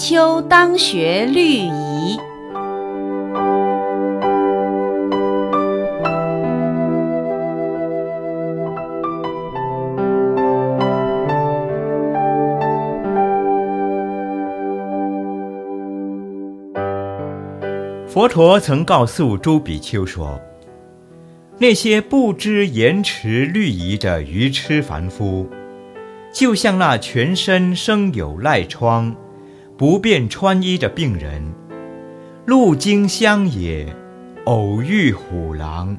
秋当学律仪。佛陀曾告诉朱比丘说：“那些不知延迟律仪的愚痴凡夫。”就像那全身生有赖疮、不便穿衣的病人，路经乡野，偶遇虎狼，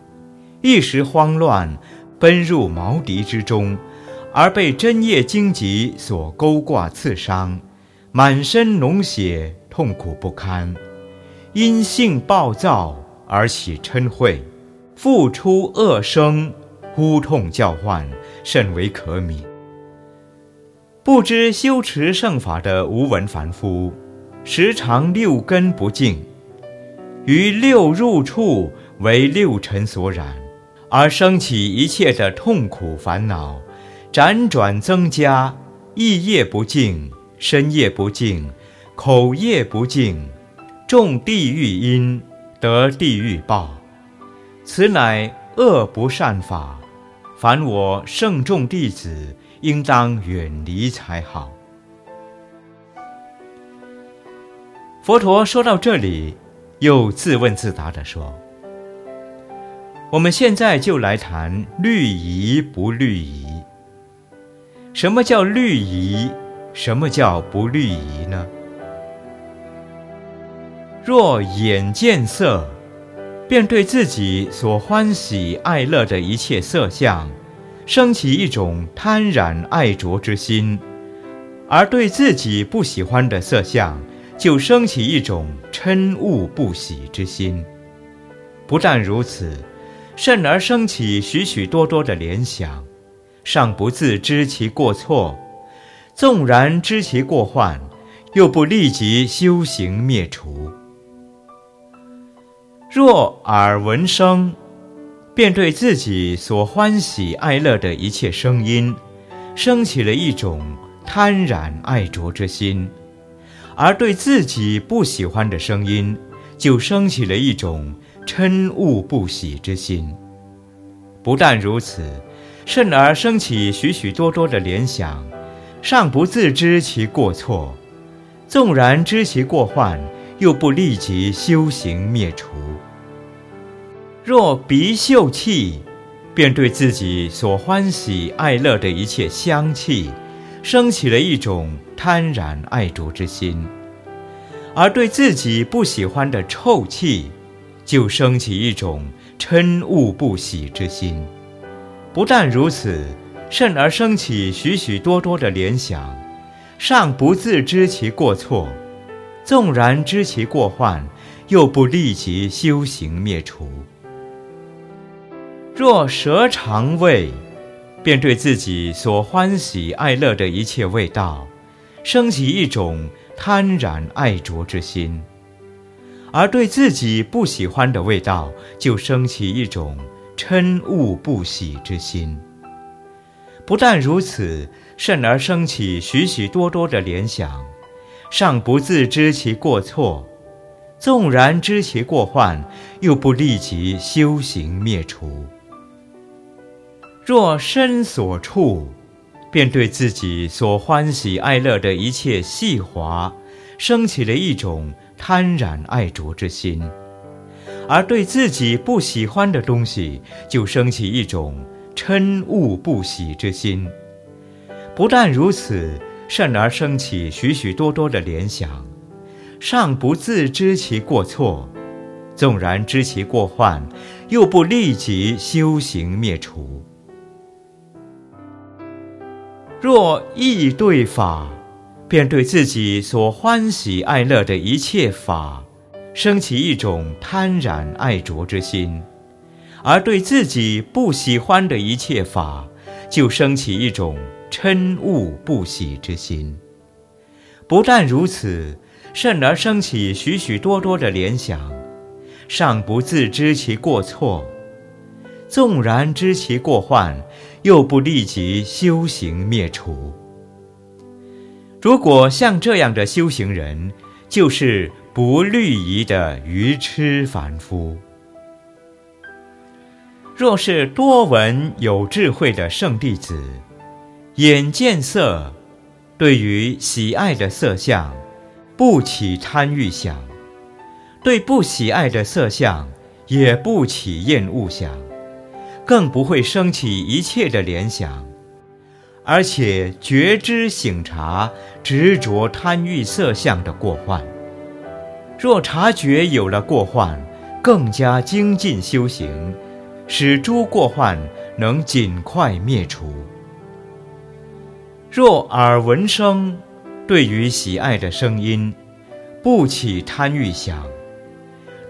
一时慌乱，奔入毛敌之中，而被针叶荆棘所勾挂刺伤，满身脓血，痛苦不堪。因性暴躁而起嗔恚，复出恶声，呼痛叫唤，甚为可悯。不知修持圣法的无闻凡夫，时常六根不净，于六入处为六尘所染，而生起一切的痛苦烦恼，辗转增加，意业不净，身业不净，口业不净，种地狱因，得地狱报。此乃恶不善法，凡我圣众弟子。应当远离才好。佛陀说到这里，又自问自答地说：“我们现在就来谈律仪不律仪。什么叫律仪？什么叫不律仪呢？若眼见色，便对自己所欢喜爱乐的一切色相。”升起一种贪染爱着之心，而对自己不喜欢的色相，就升起一种嗔恶不喜之心。不但如此，甚而升起许许多多的联想，尚不自知其过错；纵然知其过患，又不立即修行灭除。若耳闻声。便对自己所欢喜爱乐的一切声音，升起了一种贪染爱着之心；而对自己不喜欢的声音，就升起了一种嗔恶不喜之心。不但如此，甚而升起许许多多的联想，尚不自知其过错；纵然知其过患，又不立即修行灭除。若鼻嗅气，便对自己所欢喜爱乐的一切香气，升起了一种贪染爱着之心；而对自己不喜欢的臭气，就升起一种嗔恶不喜之心。不但如此，甚而升起许许多多的联想，尚不自知其过错；纵然知其过患，又不立即修行灭除。若舌尝味，便对自己所欢喜爱乐的一切味道，升起一种贪染爱着之心；而对自己不喜欢的味道，就升起一种嗔恶不喜之心。不但如此，甚而升起许许多多的联想，尚不自知其过错；纵然知其过患，又不立即修行灭除。若身所处，便对自己所欢喜爱乐的一切细滑，升起了一种贪染爱着之心；而对自己不喜欢的东西，就升起一种嗔恶不喜之心。不但如此，甚而升起许许多多的联想，尚不自知其过错；纵然知其过患，又不立即修行灭除。若意对法，便对自己所欢喜爱乐的一切法，升起一种贪婪爱着之心；而对自己不喜欢的一切法，就升起一种嗔恶不喜之心。不但如此，甚而生起许许多多的联想，尚不自知其过错。纵然知其过患，又不立即修行灭除。如果像这样的修行人，就是不虑仪的愚痴凡夫。若是多闻有智慧的圣弟子，眼见色，对于喜爱的色相，不起贪欲想；对不喜爱的色相，也不起厌恶想，更不会升起一切的联想。而且觉知醒察执着贪欲色相的过患，若察觉有了过患，更加精进修行，使诸过患能尽快灭除。若耳闻声，对于喜爱的声音，不起贪欲想；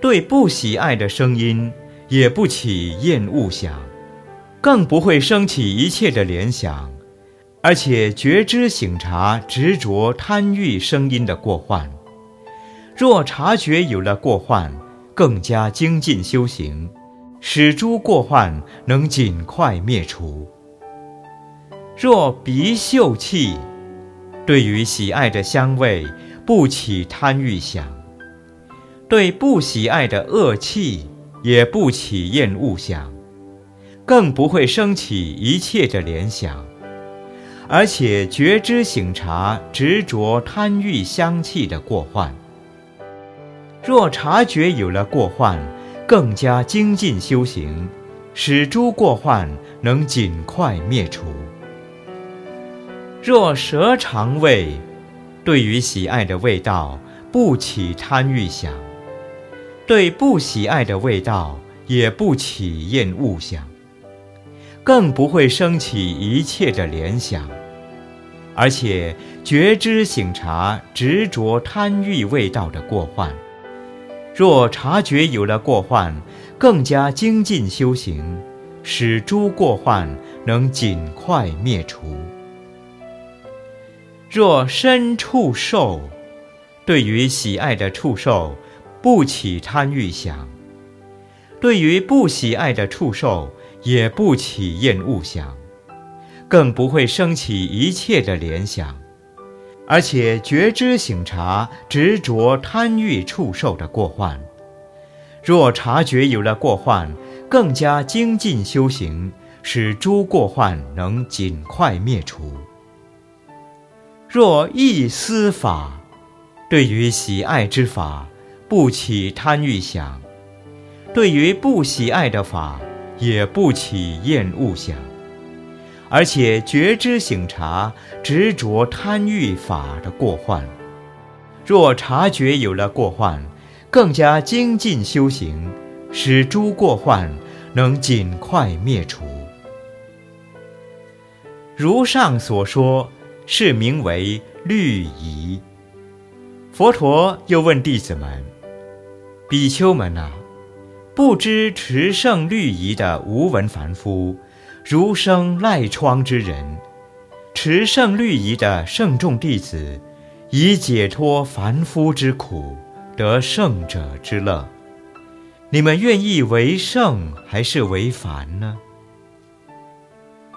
对不喜爱的声音，也不起厌恶想，更不会升起一切的联想。而且觉知醒察执着贪欲声音的过患，若察觉有了过患，更加精进修行，使诸过患能尽快灭除。若鼻嗅气，对于喜爱的香味不起贪欲想；对不喜爱的恶气也不起厌恶想，更不会升起一切的联想。而且觉知醒察执着贪欲香气的过患，若察觉有了过患，更加精进修行，使诸过患能尽快灭除。若舌尝味，对于喜爱的味道不起贪欲想，对不喜爱的味道也不起厌恶想，更不会升起一切的联想。而且觉知醒察执着贪欲味道的过患，若察觉有了过患，更加精进修行，使诸过患能尽快灭除。若身处受，对于喜爱的触受，不起贪欲想；对于不喜爱的触受，也不起厌恶想。更不会升起一切的联想，而且觉知醒察执着贪欲触受的过患。若察觉有了过患，更加精进修行，使诸过患能尽快灭除。若一思法，对于喜爱之法，不起贪欲想；对于不喜爱的法，也不起厌恶想。而且觉知醒察执着贪欲法的过患，若察觉有了过患，更加精进修行，使诸过患能尽快灭除。如上所说，是名为律仪。佛陀又问弟子们：“比丘们啊，不知持圣律仪的无闻凡夫。”如生赖疮之人，持圣律仪的圣众弟子，以解脱凡夫之苦，得圣者之乐。你们愿意为圣还是为凡呢？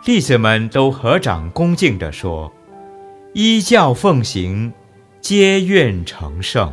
弟子们都合掌恭敬地说：“依教奉行，皆愿成圣。”